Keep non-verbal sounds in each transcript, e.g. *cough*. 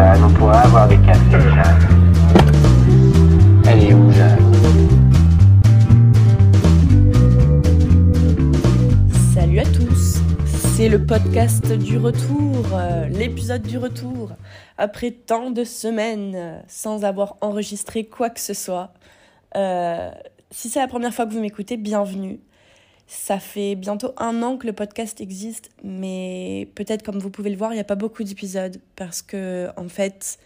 Jeanne On pourrait avoir des cafés, Jeanne. Elle est où, Jeanne? Salut à tous, c'est le podcast du retour, euh, l'épisode du retour. Après tant de semaines euh, sans avoir enregistré quoi que ce soit. Euh, si c'est la première fois que vous m'écoutez, bienvenue. Ça fait bientôt un an que le podcast existe, mais peut-être comme vous pouvez le voir, il n'y a pas beaucoup d'épisodes parce que en fait,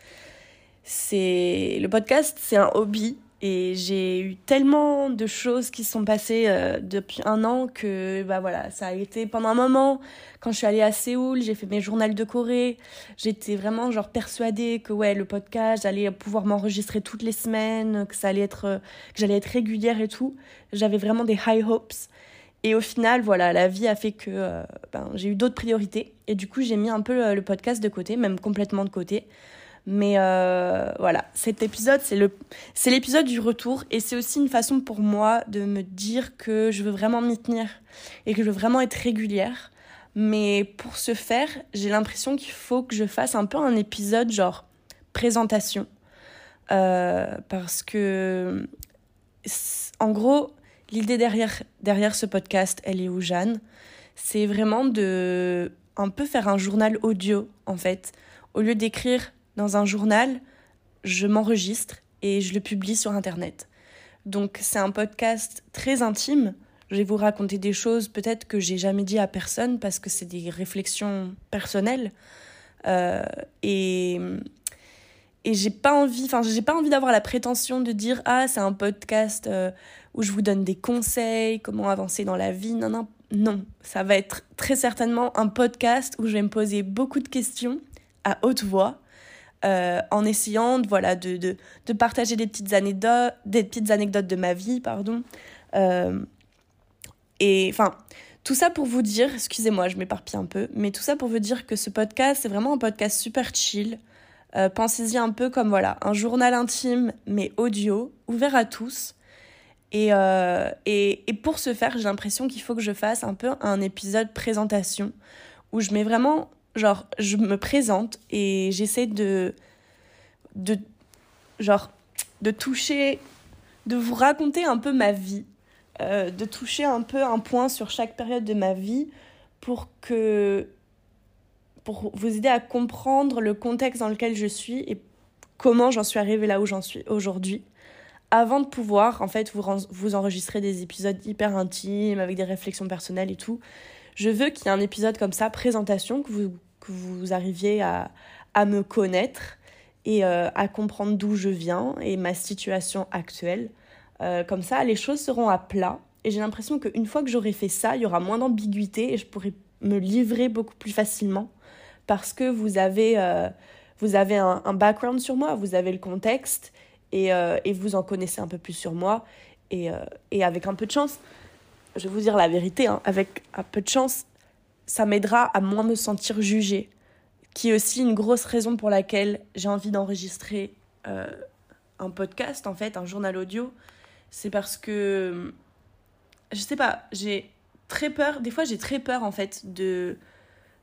c'est le podcast, c'est un hobby et j'ai eu tellement de choses qui se sont passées euh, depuis un an que bah voilà, ça a été pendant un moment quand je suis allée à Séoul, j'ai fait mes journaux de Corée, j'étais vraiment genre persuadée que ouais, le podcast, j'allais pouvoir m'enregistrer toutes les semaines, que ça allait être que j'allais être régulière et tout. J'avais vraiment des high hopes. Et au final, voilà, la vie a fait que euh, ben, j'ai eu d'autres priorités. Et du coup, j'ai mis un peu le, podcast de côté, même complètement de côté. Mais euh, voilà, cet épisode, c'est l'épisode du retour. Et c'est aussi une façon pour moi de me dire que je veux vraiment m'y tenir et que je veux vraiment être régulière. Mais pour ce faire, j'ai l'impression qu'il faut que je fasse un peu un épisode genre présentation. Euh, parce que, en gros, L'idée derrière, derrière ce podcast, elle est où Jeanne? C'est vraiment de un peu faire un journal audio en fait. Au lieu d'écrire dans un journal, je m'enregistre et je le publie sur internet. Donc c'est un podcast très intime. Je vais vous raconter des choses peut-être que j'ai jamais dit à personne parce que c'est des réflexions personnelles. Euh, et et j'ai pas envie enfin j'ai pas envie d'avoir la prétention de dire ah c'est un podcast euh, où je vous donne des conseils comment avancer dans la vie. Non non non. Ça va être très certainement un podcast où je vais me poser beaucoup de questions à haute voix euh, en essayant de, voilà de, de, de, partager des petites anecdotes des petites anecdotes de ma vie pardon. Euh, et enfin tout ça pour vous dire excusez-moi je m'éparpille un peu mais tout ça pour vous dire que ce podcast c'est vraiment un podcast super chill euh, pensez-y un peu comme voilà, un journal intime mais audio, ouvert à tous. Et, euh, et, et pour ce faire, j'ai l'impression qu'il faut que je fasse un peu un épisode présentation où je mets vraiment, genre, je me présente et j'essaie de, de, genre, de toucher, de vous raconter un peu ma vie, euh, de toucher un peu un point sur chaque période de ma vie pour que pour vous aider à comprendre le contexte dans lequel je suis et comment j'en suis arrivée là où j'en suis aujourd'hui avant de pouvoir en fait vous, vous enregistrer des épisodes hyper intimes avec des réflexions personnelles et tout. Je veux qu'il y ait un épisode comme ça, présentation, que vous, que vous arriviez à, à me connaître et euh, à comprendre d'où je viens et ma situation actuelle. Euh, comme ça, les choses seront à plat. Et j'ai l'impression qu'une fois que j'aurai fait ça, il y aura moins d'ambiguïté et je pourrai me livrer beaucoup plus facilement parce que vous avez, euh, vous avez un, background sur moi, vous avez le contexte et, euh, et, vous en connaissez un peu plus sur moi. Et, euh, et, avec un peu de chance, je vais vous dire la vérité, hein, avec un peu de chance, ça m'aidera à moins me sentir jugée, qui est aussi une grosse raison pour laquelle j'ai envie d'enregistrer un podcast, en fait, un journal audio. C'est parce que, je sais pas, j'ai très peur, des fois j'ai très peur en fait de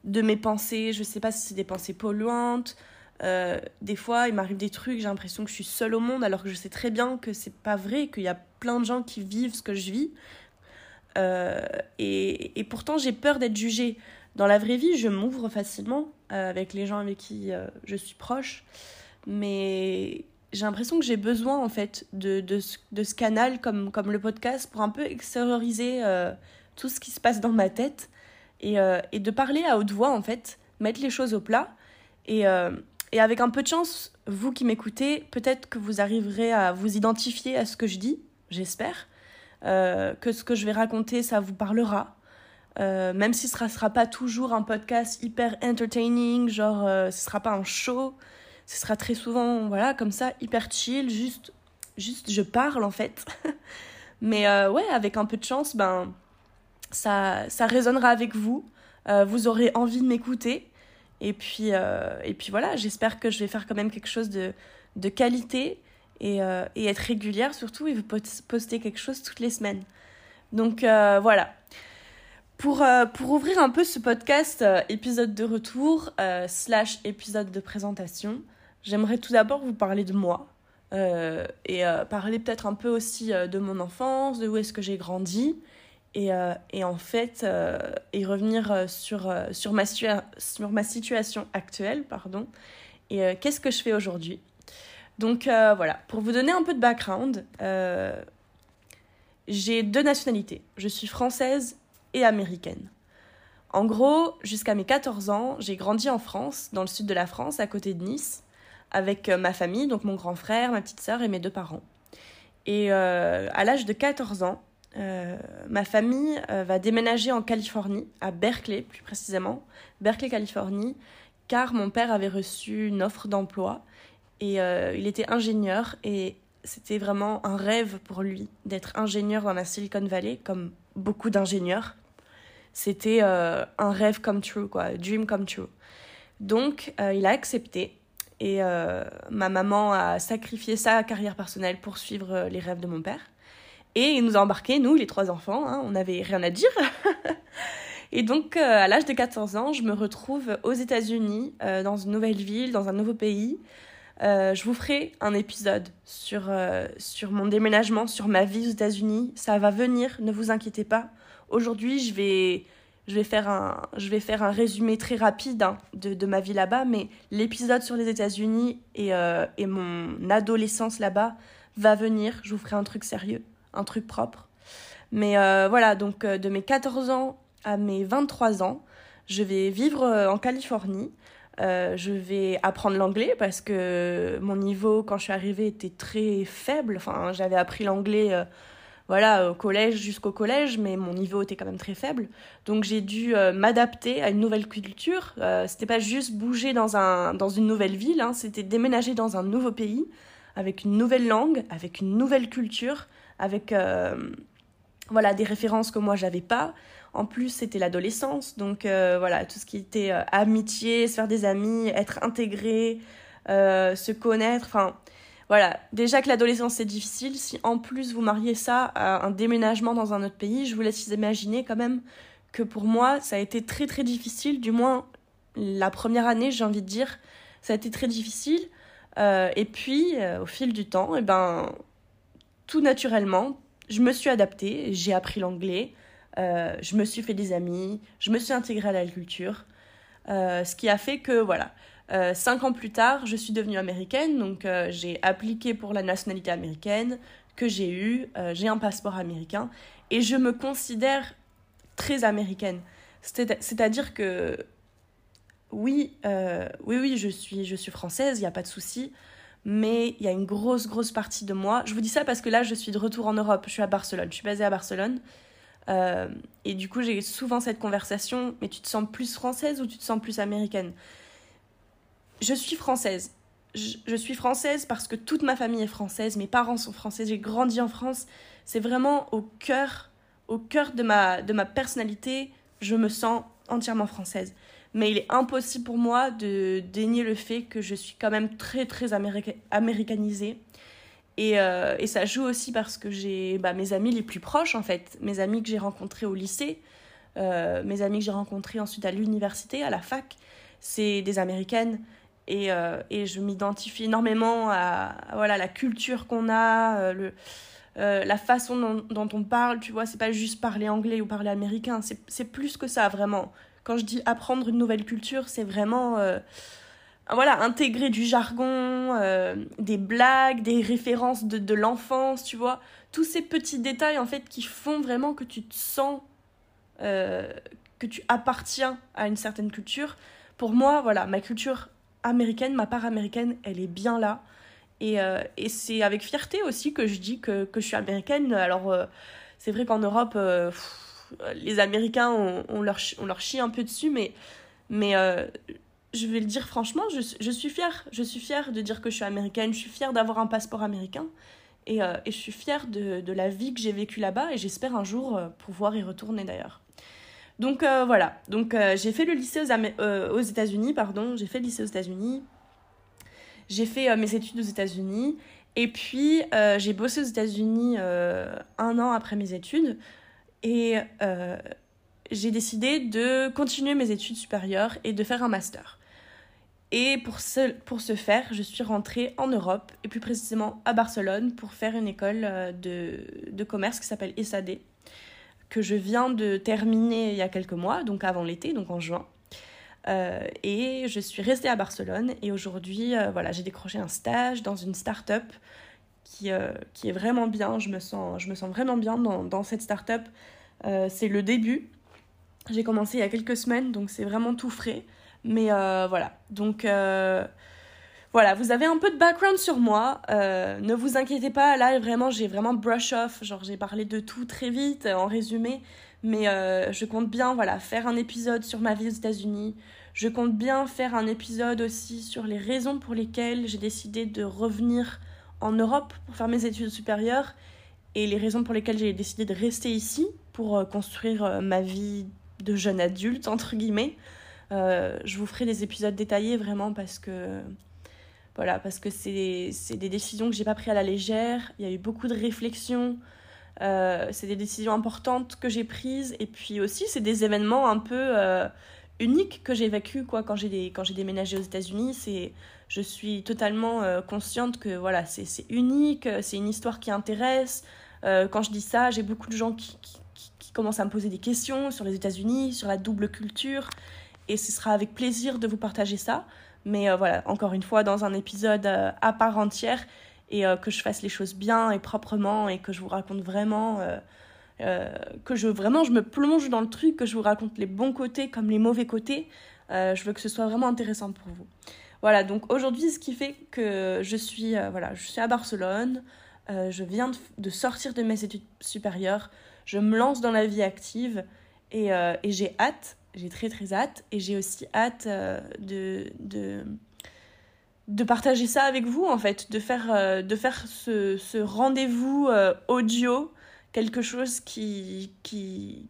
de mes pensées. Je sais pas si c'est des pensées polluantes. Euh, des fois, il m'arrive des trucs, j'ai l'impression que je suis seule au monde, alors que je sais très bien que c'est pas vrai, qu'il y a plein de gens qui vivent ce que je vis. Euh, et, et, pourtant, j'ai peur d'être jugée. Dans la vraie vie, je m'ouvre facilement euh, avec les gens avec qui je suis proche. Mais j'ai l'impression que j'ai besoin, en fait, de, de, de, ce canal comme, comme le podcast pour un peu extérioriser tout ce qui se passe dans ma tête euh, et, de parler à haute voix en fait, mettre les choses au plat. Et, euh, et avec un peu de chance, vous qui m'écoutez, peut-être que vous arriverez à vous identifier à ce que je dis, j'espère. Euh, que ce que je vais raconter, ça vous parlera. même si ce ne sera, pas toujours un podcast hyper entertaining, genre ce ne sera pas un show, ce sera très souvent, voilà, comme ça, hyper chill, juste, juste je parle en fait. *laughs* Mais ouais, avec un peu de chance, ben, ça, ça résonnera avec vous, euh, vous aurez envie de m'écouter. Et puis, euh, et puis voilà, j'espère que je vais faire quand même quelque chose de, de qualité et, euh, et, être régulière surtout et vous poster quelque chose toutes les semaines. Donc voilà. Pour, pour ouvrir un peu ce podcast, épisode de retour, slash épisode de présentation, j'aimerais tout d'abord vous parler de moi et parler peut-être un peu aussi de mon enfance, de où est-ce que j'ai grandi et, et, en fait et revenir sur, sur, ma, sur ma situation actuelle pardon et qu'est-ce que je fais aujourd'hui? Donc voilà, pour vous donner un peu de background, j'ai deux nationalités. Je suis française et américaine. En gros, jusqu'à mes 14 ans, j'ai grandi en France, dans le sud de la France, à côté de Nice, avec euh, ma famille, donc mon grand frère, ma petite sœur et mes deux parents. Et euh, à l'âge de 14 ans, euh, ma famille va déménager en Californie, à Berkeley plus précisément, Berkeley, Californie, car mon père avait reçu une offre d'emploi et il était ingénieur et c'était vraiment un rêve pour lui d'être ingénieur dans la Silicon Valley, comme beaucoup d'ingénieurs. C'était euh, un rêve come true, quoi, dream come true. Donc, euh, il a accepté et euh, ma maman a sacrifié sa carrière personnelle pour suivre les rêves de mon père. Et il nous a embarqués, nous, les trois enfants, hein, on n'avait rien à dire. *laughs* et donc, à l'âge de 14 ans, je me retrouve aux États-Unis, dans une nouvelle ville, dans un nouveau pays, euh, je vous ferai un épisode sur, euh, sur mon déménagement, sur ma vie aux États-Unis. Ça va venir, ne vous inquiétez pas. Aujourd'hui, je vais, je, vais faire un, je vais faire un résumé très rapide hein, de, de, ma vie là-bas, mais l'épisode sur les États-Unis et, euh, et mon adolescence là-bas va venir. Je vous ferai un truc sérieux, un truc propre. Mais voilà, donc de mes 14 ans à mes 23 ans, je vais vivre en Californie. Euh, je vais apprendre l'anglais parce que mon niveau quand je suis arrivée était très faible. Enfin, j'avais appris l'anglais euh, voilà, au collège jusqu'au collège, mais mon niveau était quand même très faible. Donc j'ai dû euh, m'adapter à une nouvelle culture. c'était pas juste bouger dans, un, dans une nouvelle ville, hein, c'était déménager dans un nouveau pays, avec une nouvelle langue, avec une nouvelle culture, avec voilà, des références que moi j'avais pas. En plus, c'était l'adolescence, donc euh, voilà, tout ce qui était euh, amitié, se faire des amis, être intégré, euh, se connaître, enfin voilà. Déjà que l'adolescence c'est difficile, si en plus vous mariez ça à un déménagement dans un autre pays, je vous laisse imaginer quand même que pour moi ça a été très très difficile, du moins la première année, j'ai envie de dire, ça a été très difficile. et puis, au fil du temps, et eh ben, tout naturellement, je me suis adaptée, j'ai appris l'anglais, euh, je me suis fait des amis, je me suis intégrée à la culture, euh, ce qui a fait que, voilà, euh, cinq ans plus tard, je suis devenue américaine, donc j'ai appliqué pour la nationalité américaine que j'ai eue, j'ai un passeport américain, et je me considère très américaine. C'est-à-dire que, oui, oui, oui, je suis, je suis française, il n'y a pas de souci, mais il y a une grosse, grosse partie de moi. Je vous dis ça parce que là, je suis de retour en Europe, je suis à Barcelone, je suis basée à Barcelone. Euh, et du coup, j'ai souvent cette conversation, mais tu te sens plus française ou tu te sens plus américaine? Je suis française. Je, suis française parce que toute ma famille est française, mes parents sont français, j'ai grandi en France. C'est vraiment au cœur, au cœur de ma, de ma personnalité, je me sens entièrement française. Mais il est impossible pour moi de dénier le fait que je suis quand même très très américanisée euh, et, ça joue aussi parce que j'ai bah, mes amis les plus proches, en fait, mes amis que j'ai rencontrés au lycée, euh, mes amis que j'ai rencontrés ensuite à l'université, à la fac, c'est des Américaines. Et, euh, et je m'identifie énormément à, voilà, la culture qu'on a, le, la façon dont, dont, on parle, tu vois, c'est pas juste parler anglais ou parler américain, c'est plus que ça, vraiment. Quand je dis apprendre une nouvelle culture, c'est vraiment voilà, intégrer du jargon, euh, des blagues, des références de, de l'enfance, tu vois. Tous ces petits détails, en fait, qui font vraiment que tu te sens, euh, que tu appartiens à une certaine culture. Pour moi, voilà, ma culture américaine, ma part américaine, elle est bien là. Et, euh, et c'est avec fierté aussi que je dis que, que je suis américaine. Alors, c'est vrai qu'en Europe, les Américains, on, leur, on chie un peu dessus, mais, mais je vais le dire franchement, je, suis fière. Je suis fière de dire que je suis américaine. Je suis fière d'avoir un passeport américain. Et, euh, je suis fière de, la vie que j'ai vécue là-bas. Et j'espère un jour euh, pouvoir y retourner d'ailleurs. Donc euh, voilà. Donc j'ai fait le lycée aux États-Unis, pardon. J'ai fait le lycée aux États-Unis. J'ai fait mes études aux États-Unis. Et puis j'ai bossé aux États-Unis un an après mes études. Et j'ai décidé de continuer mes études supérieures et de faire un master. Et pour ce, pour ce faire, je suis rentrée en Europe, et plus précisément à Barcelone, pour faire une école de, de commerce qui s'appelle SAD, que je viens de terminer il y a quelques mois, donc avant l'été, donc en juin. Euh, et je suis restée à Barcelone et aujourd'hui, euh, voilà, j'ai décroché un stage dans une start-up qui, euh, qui est vraiment bien. Je me sens, je me sens vraiment bien dans, dans cette start-up. c'est le début. J'ai commencé il y a quelques semaines, donc c'est vraiment tout frais. Mais voilà, donc voilà, vous avez un peu de background sur moi. ne vous inquiétez pas, là vraiment, j'ai vraiment brush off. Genre, j'ai parlé de tout très vite en résumé. Mais euh, je compte bien voilà, faire un épisode sur ma vie aux États-Unis. Je compte bien faire un épisode aussi sur les raisons pour lesquelles j'ai décidé de revenir en Europe pour faire mes études supérieures et les raisons pour lesquelles j'ai décidé de rester ici pour euh, construire euh, ma vie de jeune adulte, entre guillemets. je vous ferai des épisodes détaillés vraiment parce que voilà, parce que c'est des décisions que j'ai pas prises à la légère. Il y a eu beaucoup de réflexions. Euh, c'est des décisions importantes que j'ai prises et puis aussi c'est des événements un peu euh, uniques que j'ai vécu quoi quand j'ai quand j'ai déménagé aux États-Unis c'est je suis totalement euh, consciente que voilà c'est unique c'est une histoire qui intéresse. Quand je dis ça j'ai beaucoup de gens qui, qui, commencent à me poser des questions sur les États-Unis sur la double culture et ce sera avec plaisir de vous partager ça. Mais voilà encore une fois dans un épisode à part entière et euh, que je fasse les choses bien et proprement et que je vous raconte vraiment euh, euh, que je vraiment je me plonge dans le truc que je vous raconte les bons côtés comme les mauvais côtés. Je veux que ce soit vraiment intéressant pour vous. Voilà donc aujourd'hui ce qui fait que je suis voilà je suis à Barcelone. Je viens de, sortir de mes études supérieures. Je me lance dans la vie active et, et j'ai hâte j'ai très très hâte. Et j'ai aussi hâte de, de de partager ça avec vous en fait, de faire, euh, de faire ce, ce rendez-vous euh, audio, quelque chose qui, qui,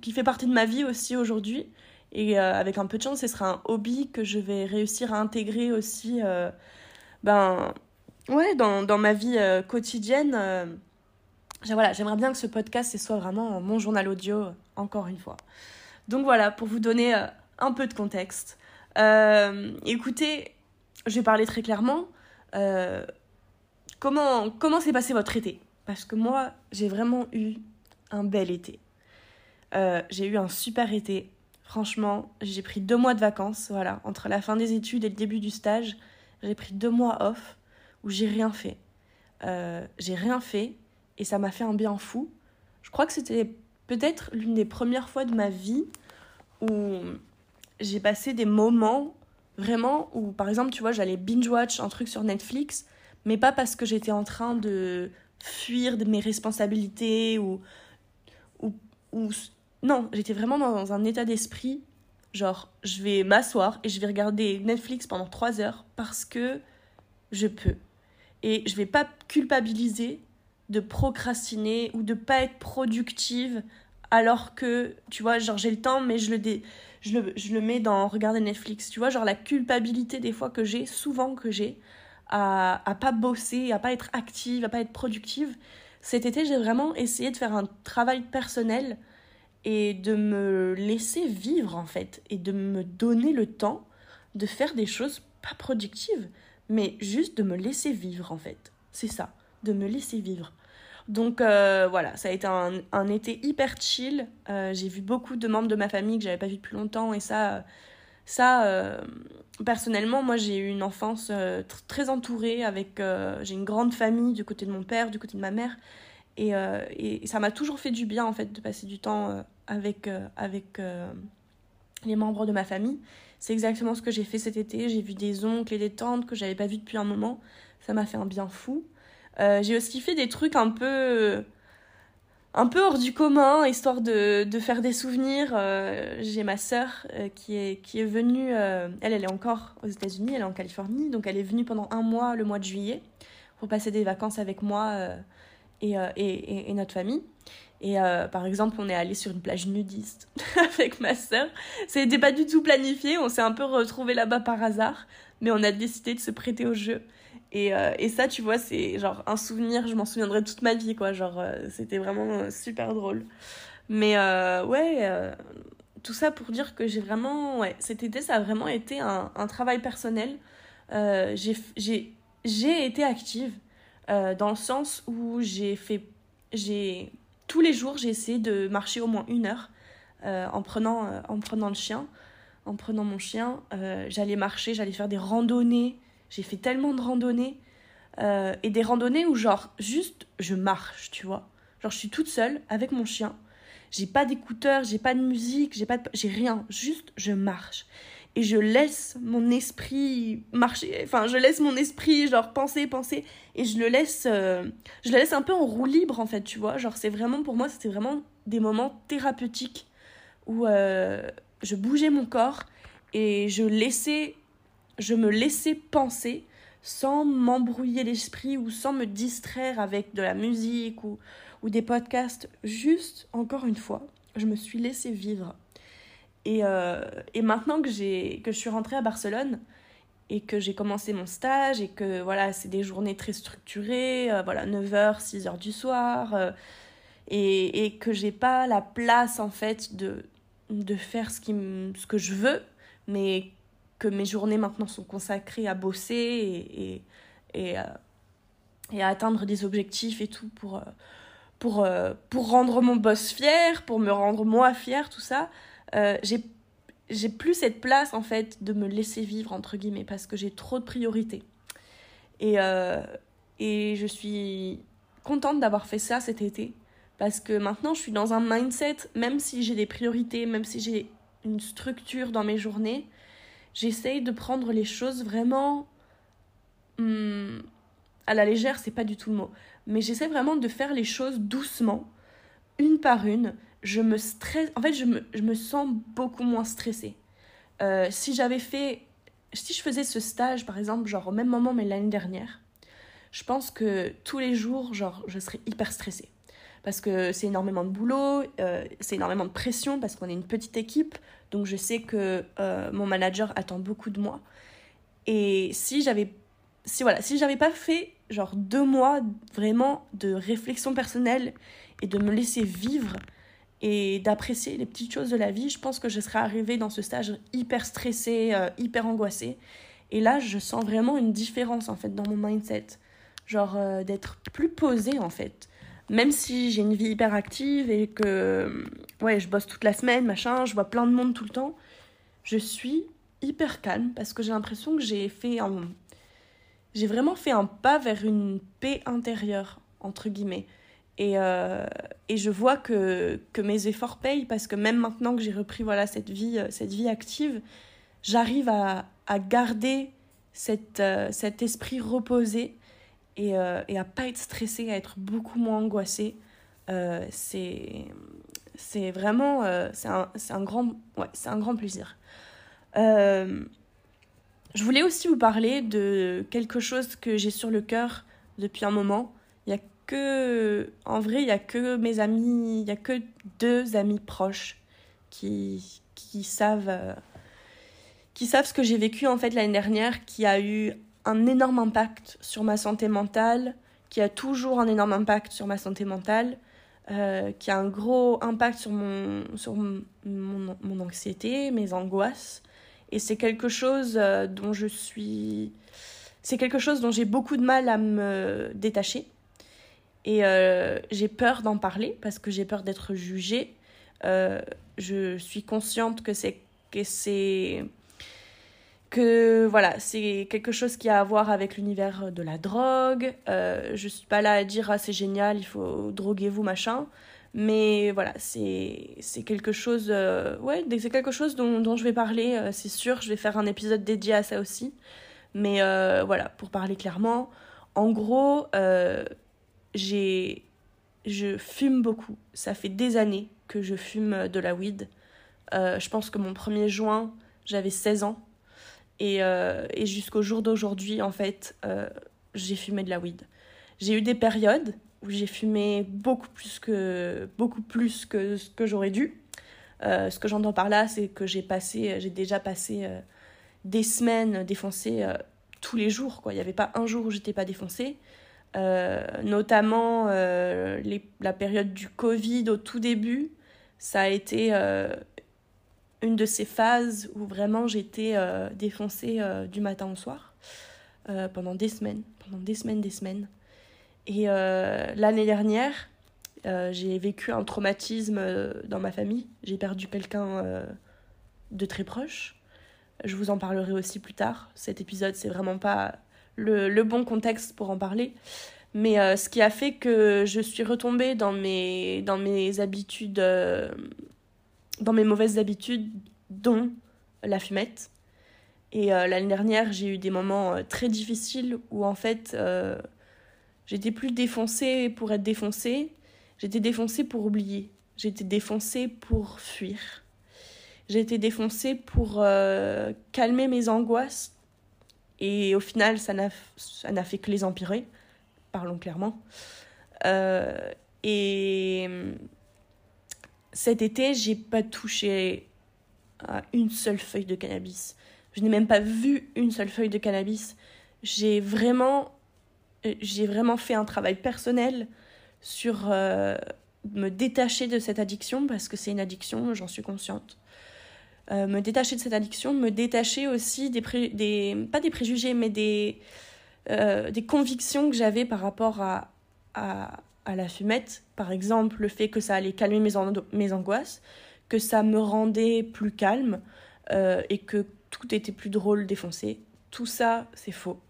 qui fait partie de ma vie aussi aujourd'hui. Et euh, avec un peu de chance, ce sera un hobby que je vais réussir à intégrer aussi ben, ouais, dans, dans ma vie quotidienne. voilà, j'aimerais bien que ce podcast soit vraiment mon journal audio, encore une fois. Donc voilà, pour vous donner un peu de contexte. écoutez, je vais parler très clairement. Euh, comment comment s'est passé votre été? Parce que moi, j'ai vraiment eu un bel été. Euh, j'ai eu un super été. Franchement, j'ai pris deux mois de vacances, voilà, entre la fin des études et le début du stage. J'ai pris deux mois off où j'ai rien fait. Euh, j'ai rien fait et ça m'a fait un bien fou. Je crois que c'était peut-être l'une des premières fois de ma vie où j'ai passé des moments Vraiment, ou par exemple, tu vois, j'allais binge-watch un truc sur Netflix, mais pas parce que j'étais en train de fuir de mes responsabilités ou. ou, ou... Non, j'étais vraiment dans un état d'esprit, genre, je vais m'asseoir et je vais regarder Netflix pendant trois heures parce que je peux. Et je vais pas culpabiliser de procrastiner ou de pas être productive alors que, tu vois, genre j'ai le temps, mais je le, dé je le, je le mets dans regarder Netflix. Tu vois, genre la culpabilité des fois que j'ai, souvent que j'ai, à, pas bosser, à pas être active, à pas être productive. Cet été, j'ai vraiment essayé de faire un travail personnel et de me laisser vivre en fait, et de me donner le temps de faire des choses pas productives, mais juste de me laisser vivre en fait. C'est ça, de me laisser vivre. Donc euh, voilà, ça a été un, été hyper chill. Euh, j'ai vu beaucoup de membres de ma famille que j'avais pas vu depuis longtemps et ça, ça euh, personnellement, moi j'ai eu une enfance très entourée avec, j'ai une grande famille du côté de mon père, du côté de ma mère et, et ça m'a toujours fait du bien en fait de passer du temps avec, avec les membres de ma famille. C'est exactement ce que j'ai fait cet été. J'ai vu des oncles et des tantes que j'avais pas vu depuis un moment. Ça m'a fait un bien fou. Euh, j'ai aussi fait des trucs un peu un peu hors du commun, histoire de, faire des souvenirs. Euh, j'ai ma sœur euh, qui, est, qui est venue, elle, elle est encore aux États-Unis, elle est en Californie, donc elle est venue pendant un mois, le mois de juillet, pour passer des vacances avec moi et, et, et, notre famille. Et par exemple, on est allé sur une plage nudiste *laughs* avec ma sœur. C'était pas du tout planifié, on s'est un peu retrouvés là-bas par hasard, mais on a décidé de se prêter au jeu. Et, euh, et ça, tu vois, c'est genre un souvenir, je m'en souviendrai toute ma vie, quoi. Genre, euh, c'était vraiment euh, super drôle. Mais ouais, tout ça pour dire que j'ai vraiment, ouais, cet été, ça a vraiment été un, travail personnel. J'ai, été active dans le sens où j'ai fait, j'ai, tous les jours, j'ai essayé de marcher au moins une heure en, prenant, en prenant le chien. En prenant mon chien, j'allais marcher, j'allais faire des randonnées. J'ai fait tellement de randonnées. euh, et des randonnées où, genre, juste, je marche, tu vois. Genre, je suis toute seule avec mon chien. J'ai pas d'écouteurs, j'ai pas de musique, j'ai pas de... j'ai rien. Juste, je marche. Et je laisse mon esprit marcher. Enfin, je laisse mon esprit, genre, penser, penser. Et je le laisse, euh, je le laisse un peu en roue libre, en fait, tu vois. Genre, c'est vraiment, pour moi, c'était vraiment des moments thérapeutiques où euh, je bougeais mon corps et je laissais, je me laissais penser sans m'embrouiller l'esprit ou sans me distraire avec de la musique ou, ou des podcasts. Juste, encore une fois, je me suis laissé vivre. Et, euh, et maintenant que, que je suis rentrée à Barcelone et que j'ai commencé mon stage et que voilà, c'est des journées très structurées, euh, voilà, 9h, 6h du soir, euh, et, et que j'ai pas la place en fait de, de faire ce, qui ce que je veux, mais que mes journées maintenant sont consacrées à bosser et, et, et, euh, et à atteindre des objectifs et tout pour, euh, pour, euh, pour rendre mon boss fier, pour me rendre moi fier, tout ça. J'ai plus cette place en fait de me laisser vivre entre guillemets parce que j'ai trop de priorités. Et, et je suis contente d'avoir fait ça cet été parce que maintenant je suis dans un mindset, même si j'ai des priorités, même si j'ai une structure dans mes journées, j'essaye de prendre les choses vraiment hum, à la légère, c'est pas du tout le mot, mais j'essaie vraiment de faire les choses doucement, une par une. Je me stresse, en fait, je me, je me sens beaucoup moins stressée. Euh, si j'avais fait, si je faisais ce stage par exemple, genre au même moment mais l'année dernière, je pense que tous les jours, genre, je serais hyper stressée parce que c'est énormément de boulot, euh, c'est énormément de pression parce qu'on est une petite équipe, donc je sais que euh, mon manager attend beaucoup de moi. Et si j'avais, si voilà, si j'avais pas fait genre deux mois vraiment de réflexion personnelle et de me laisser vivre et d'apprécier les petites choses de la vie, je pense que je serais arrivée dans ce stage hyper stressée, euh, hyper angoissée. Et là, je sens vraiment une différence en fait dans mon mindset, genre d'être plus posée en fait même si j'ai une vie hyper active et que ouais, je bosse toute la semaine, machin, je vois plein de monde tout le temps, je suis hyper calme parce que j'ai l'impression que j'ai fait un j'ai vraiment fait un pas vers une paix intérieure entre guillemets. Et, euh, et je vois que, que mes efforts payent parce que même maintenant que j'ai repris voilà, cette, vie, euh, cette vie active, j'arrive à, à garder cette, euh, cet esprit reposé et, euh, et à pas être stressée, à être beaucoup moins angoissée. Euh, c'est c'est vraiment euh, c'est un, un, grand, ouais, c'est un grand plaisir. Euh, je voulais aussi vous parler de quelque chose que j'ai sur le cœur depuis un moment. Il y a que, en vrai, il y a que mes amis, il y a que deux amis proches qui, qui savent, qui savent ce que j'ai vécu en fait l'année dernière, qui a eu un énorme impact sur ma santé mentale, qui a toujours un énorme impact sur ma santé mentale, euh, qui a un gros impact sur mon, sur mon, mon, anxiété, mes angoisses. Et c'est quelque chose euh, dont je suis. C'est quelque chose dont j'ai beaucoup de mal à me détacher. Et euh, j'ai peur d'en parler parce que j'ai peur d'être jugée. Je suis consciente que c'est que c'est que voilà, c'est quelque chose qui a à voir avec l'univers de la drogue. Euh, je suis pas là à dire ah c'est génial, il faut droguer vous machin. Mais voilà, c'est quelque chose, euh, ouais, c'est quelque chose dont, dont je vais parler, euh, c'est sûr. Je vais faire un épisode dédié à ça aussi. Mais euh, voilà, pour parler clairement, en gros, j'ai, je fume beaucoup. Ça fait des années que je fume de la weed. Je pense que mon premier joint, j'avais 16 ans. Et, euh, et jusqu'au jour d'aujourd'hui, en fait, euh, j'ai fumé de la weed. J'ai eu des périodes où j'ai fumé beaucoup plus que, beaucoup plus que ce que j'aurais dû. Euh, ce que j'entends par là, c'est que j'ai passé, j'ai déjà passé des semaines défoncées tous les jours. Il n'y avait pas un jour où j'étais pas défoncée. Notamment la période du Covid au tout début, ça a été une de ces phases où vraiment j'étais euh, défoncée euh, du matin au soir euh, pendant des semaines, pendant des semaines, des semaines. Et l'année dernière, j'ai vécu un traumatisme dans ma famille. J'ai perdu quelqu'un de très proche. Je vous en parlerai aussi plus tard. Cet épisode, c'est vraiment pas le, le, bon contexte pour en parler. Mais ce qui a fait que je suis retombée dans mes, dans mes habitudes dans mes mauvaises habitudes, dont la fumette. Et euh, l'année dernière, j'ai eu des moments euh, très difficiles où en fait, euh, j'étais plus défoncée pour être défoncée, j'étais défoncée pour oublier, j'étais défoncée pour fuir, j'étais défoncée pour calmer mes angoisses. Et au final, ça n'a fait que les empirer, parlons clairement. et cet été, j'ai pas touché à une seule feuille de cannabis. Je n'ai même pas vu une seule feuille de cannabis. J'ai vraiment, euh, j'ai vraiment fait un travail personnel sur euh, me détacher de cette addiction parce que c'est une addiction, j'en suis consciente. Euh, me détacher de cette addiction, me détacher aussi des, des pas des préjugés, mais des, des convictions que j'avais par rapport à, à la fumette, par exemple le fait que ça allait calmer mes, angoisses, que ça me rendait plus calme euh, et que tout était plus drôle défoncé. Tout ça, c'est faux.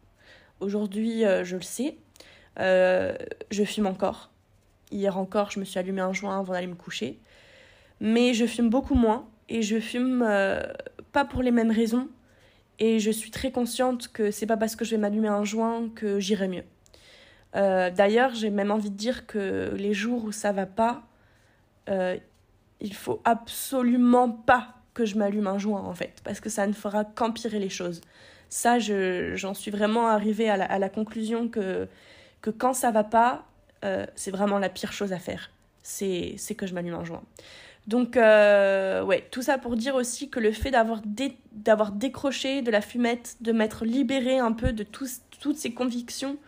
Aujourd'hui, euh, je le sais. Euh, je fume encore. Hier encore, je me suis allumé un joint avant d'aller me coucher. Mais je fume beaucoup moins et je fume pas pour les mêmes raisons. Et je suis très consciente que c'est pas parce que je vais m'allumer un joint que j'irai mieux. Euh, d'ailleurs, j'ai même envie de dire que les jours où ça va pas, euh, il faut absolument pas que je m'allume un joint en fait, parce que ça ne fera qu'empirer les choses. Ça, j'en suis vraiment arrivée à la, conclusion que, que quand ça va pas, euh, c'est vraiment la pire chose à faire. C'est que je m'allume un joint. Donc, ouais, tout ça pour dire aussi que le fait d'avoir décroché de la fumette, de m'être libérée un peu de toutes ces convictions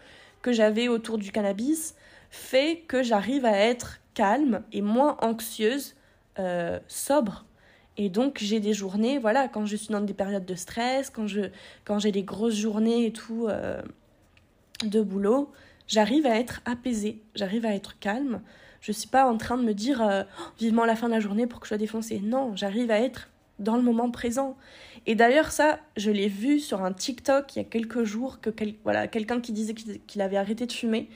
que j'avais autour du cannabis fait que j'arrive à être calme et moins anxieuse, euh, sobre. Et donc j'ai des journées, voilà, quand je suis dans des périodes de stress, quand quand j'ai des grosses journées et tout euh, de boulot, j'arrive à être apaisée, j'arrive à être calme. Je suis pas en train de me dire euh, vivement la fin de la journée pour que je sois défoncée. Non, j'arrive à être dans le moment présent. Et d'ailleurs, ça, je l'ai vu sur un TikTok il y a quelques jours, que voilà, quelqu'un qui disait qu'il avait arrêté de fumer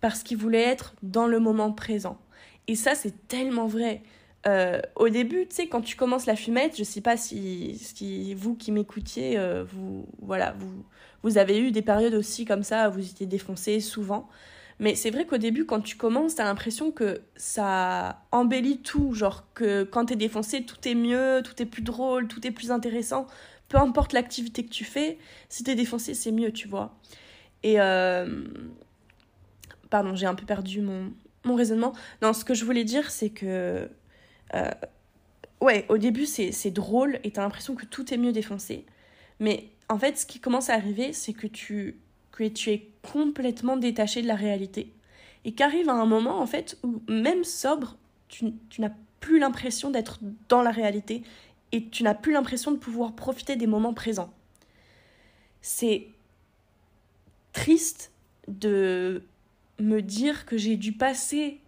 parce qu'il voulait être dans le moment présent. Et ça, c'est tellement vrai. Euh, au début, tu sais, quand tu commences la fumette, je sais pas si, si vous qui m'écoutiez, euh, vous, voilà, vous, vous avez eu des périodes aussi comme ça, vous étiez défoncé souvent. Mais c'est vrai qu'au début, quand tu commences, t'as l'impression que ça embellit tout. Genre que quand t'es défoncé, tout est mieux, tout est plus drôle, tout est plus intéressant. Peu importe l'activité que tu fais, si t'es défoncé, c'est mieux, tu vois. Et. Euh... Pardon, j'ai un peu perdu mon, raisonnement. Non, ce que je voulais dire, c'est que. Euh... Ouais, au début, c'est drôle et t'as l'impression que tout est mieux défoncé. Mais en fait, ce qui commence à arriver, c'est que tu que tu es complètement détaché de la réalité. Et qu'arrive à un moment, en fait, où même sobre, tu, tu n'as plus l'impression d'être dans la réalité et tu n'as plus l'impression de pouvoir profiter des moments présents. C'est triste de me dire que j'ai dû passer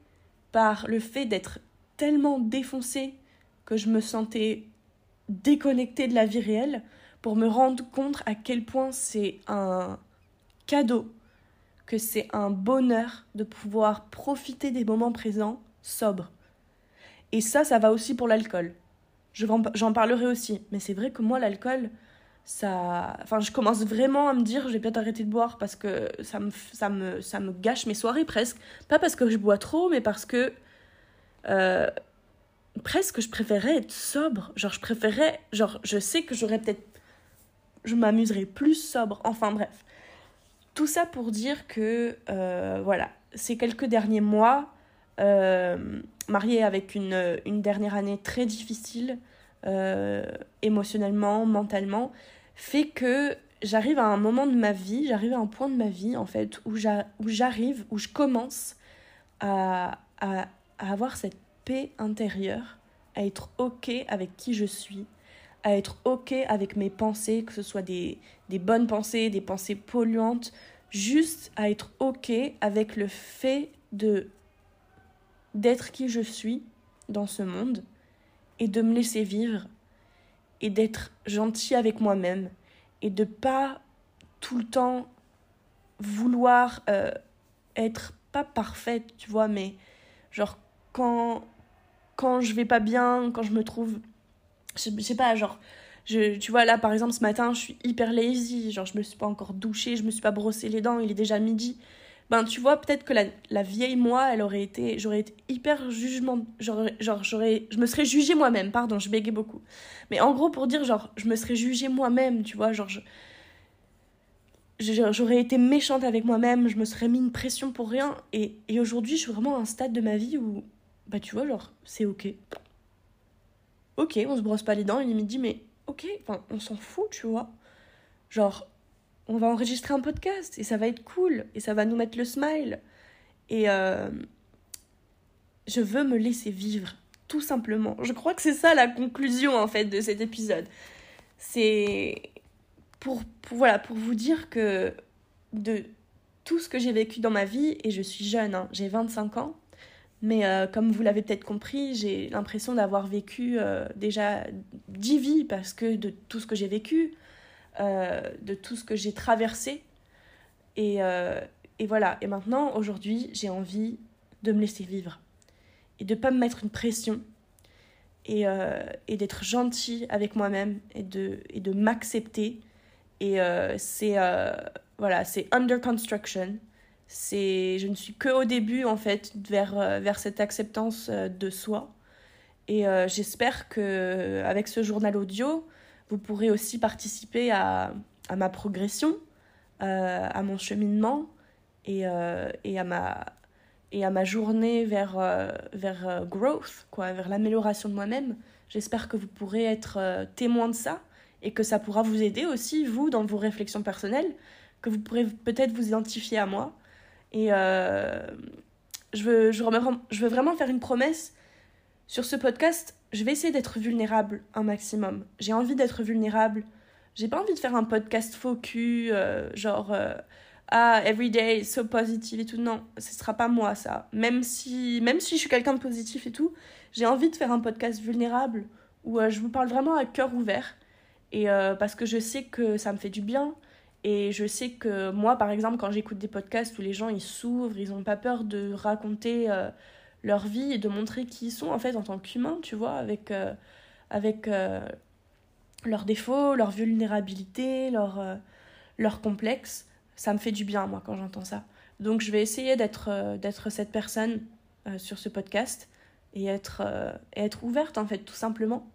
par le fait d'être tellement défoncé que je me sentais déconnectée de la vie réelle pour me rendre compte à quel point c'est un cadeau, que c'est un bonheur de pouvoir profiter des moments présents sobres. Et ça, ça va aussi pour l'alcool. J'en parlerai aussi. Mais c'est vrai que moi, l'alcool, ça. Enfin, je commence vraiment à me dire, je vais peut-être arrêter de boire parce que ça me, ça, me, gâche mes soirées presque. Pas parce que je bois trop, mais parce que. Euh, presque, je préférais être sobre. Genre, je préférais. Genre, je sais que j'aurais peut-être. Je m'amuserais plus sobre. Enfin, bref. Tout ça pour dire que, euh, voilà, ces quelques derniers mois, euh, avec une, une, dernière année très difficile, euh, émotionnellement, mentalement, fait que j'arrive à un moment de ma vie, j'arrive à un point de ma vie, en fait, où j'arrive, où je commence à, à, à avoir cette paix intérieure, à être OK avec qui je suis, à être ok avec mes pensées, que ce soit des, des bonnes pensées, des pensées polluantes, juste à être ok avec le fait de d'être qui je suis dans ce monde et de me laisser vivre et d'être gentil avec moi-même et de pas tout le temps vouloir euh, être pas parfaite, tu vois, mais genre quand quand je vais pas bien, quand je me trouve je, sais pas, genre je, tu vois là par exemple ce matin, je suis hyper lazy, genre je me suis pas encore douchée, je me suis pas brossé les dents, il est déjà midi. Ben tu vois peut-être que la, la, vieille moi elle aurait été j'aurais été hyper jugement genre genre j'aurais je me serais jugée moi-même pardon je bégais beaucoup. Mais en gros pour dire genre je me serais jugée moi-même tu vois genre je j'aurais été méchante avec moi-même je me serais mis une pression pour rien. Et, et aujourd'hui je suis vraiment à un stade de ma vie où bah tu vois genre c'est ok. Ok on se brosse pas les dents il est midi mais ok enfin on s'en fout tu vois genre on va enregistrer un podcast et ça va être cool et ça va nous mettre le smile. Et euh, je veux me laisser vivre, tout simplement. Je crois que c'est ça la conclusion en fait de cet épisode. C'est pour, voilà, pour vous dire que de tout ce que j'ai vécu dans ma vie, et je suis jeune, hein, j'ai 25 ans, mais euh, comme vous l'avez peut-être compris, j'ai l'impression d'avoir vécu euh, déjà 10 vies parce que de tout ce que j'ai vécu, euh, de tout ce que j'ai traversé. Et, et voilà, et maintenant, aujourd'hui, j'ai envie de me laisser vivre et de pas me mettre une pression et, et d'être gentil avec moi-même et de, et de m'accepter. Et c'est voilà, c'est under construction. C'est je ne suis que au début en fait vers vers cette acceptance de soi. Et j'espère que avec ce journal audio, vous pourrez aussi participer à, à ma progression, euh, à mon cheminement et, euh, et, à, ma, et à ma journée vers, euh, vers growth, quoi, vers l'amélioration de moi-même. J'espère que vous pourrez être témoin de ça et que ça pourra vous aider aussi, vous, dans vos réflexions personnelles, que vous pourrez peut-être vous identifier à moi. Et je, veux, je, veux vraiment faire une promesse sur ce podcast je vais essayer d'être vulnérable un maximum. J'ai envie d'être vulnérable. J'ai pas envie de faire un podcast focus, euh, genre euh, ah everyday so positive et tout. Non, ce sera pas moi ça. Même si même si je suis quelqu'un de positif et tout, j'ai envie de faire un podcast vulnérable où euh, je vous parle vraiment à cœur ouvert et parce que je sais que ça me fait du bien et je sais que moi par exemple quand j'écoute des podcasts où les gens ils s'ouvrent, ils ont pas peur de raconter leur vie et de montrer qui ils sont en fait en tant qu'humains, tu vois, avec, euh, avec euh, leurs défauts, leurs vulnérabilités, leurs, euh, leurs complexes. Ça me fait du bien, moi, quand j'entends ça. Donc je vais essayer d'être, d'être cette personne sur ce podcast et être, et être ouverte, en fait, tout simplement.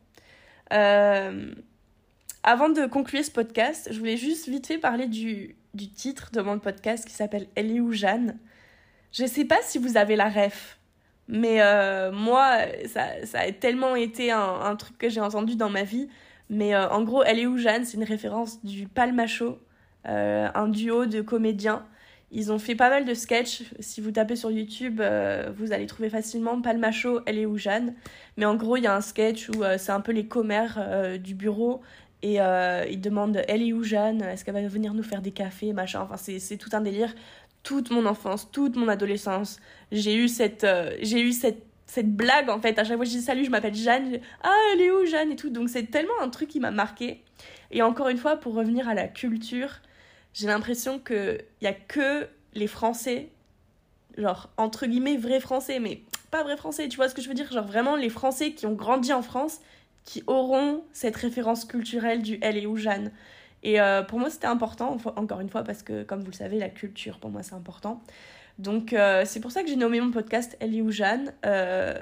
Avant de conclure ce podcast, je voulais juste vite fait parler du, du titre de mon podcast qui s'appelle Ellie ou Jeanne? Je sais pas si vous avez la ref mais euh, moi, ça, ça, a tellement été un, truc que j'ai entendu dans ma vie. Mais euh, en gros, Elle est où Jeanne C'est une référence du Palmacho, euh, un duo de comédiens. Ils ont fait pas mal de sketchs. Si vous tapez sur YouTube, vous allez trouver facilement Palmacho, Elle est où Jeanne? Mais en gros, il y a un sketch où c'est un peu les commères du bureau. Et ils demandent Elle est où Jeanne? Est-ce qu'elle va venir nous faire des cafés Machin? Enfin, c'est tout un délire toute mon enfance, toute mon adolescence, j'ai eu cette, euh, j'ai eu cette, cette blague en fait. À chaque fois que je dis salut, je m'appelle Jeanne. Ah, elle est où Jeanne? et tout. Donc c'est tellement un truc qui m'a marqué. Et encore une fois, pour revenir à la culture, j'ai l'impression qu'il n'y a que les Français, genre entre guillemets vrais Français, mais pas vrais Français, tu vois ce que je veux dire? Genre vraiment les Français qui ont grandi en France, qui auront cette référence culturelle du elle est où Jeanne. Et euh, pour moi, c'était important, encore une fois, parce que, comme vous le savez, la culture, pour moi, c'est important. Donc, euh, c'est pour ça que j'ai nommé mon podcast Ellie ou Jeanne. Euh,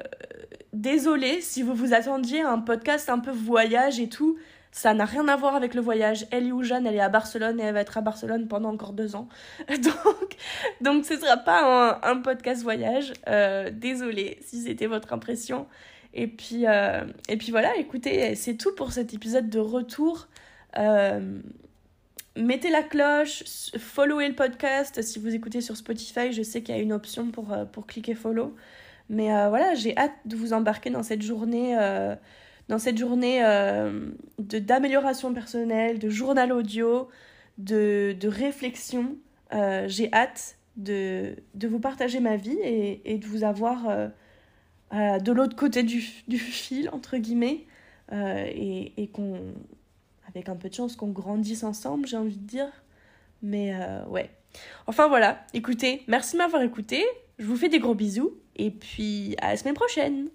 désolée si vous vous attendiez à un podcast un peu voyage et tout. Ça n'a rien à voir avec le voyage. Ellie ou Jeanne, elle est à Barcelone et elle va être à Barcelone pendant encore deux ans. *laughs* donc, donc ce ne sera pas un, un podcast voyage. Désolée si c'était votre impression. Et puis, euh, et puis voilà, écoutez, c'est tout pour cet épisode de retour. Euh, mettez la cloche, followez le podcast. Si vous écoutez sur Spotify, je sais qu'il y a une option pour, euh, pour cliquer follow. Mais voilà, j'ai hâte de vous embarquer dans cette journée dans cette journée de d'amélioration personnelle, de journal audio, de, de réflexion. J'ai hâte de, de, vous partager ma vie et, et de vous avoir de l'autre côté du, du, fil, entre guillemets, et, et qu'on, avec un peu de chance, qu'on grandisse ensemble, j'ai envie de dire. Mais ouais. Enfin voilà, écoutez, merci de m'avoir écouté. Je vous fais des gros bisous et puis à la semaine prochaine.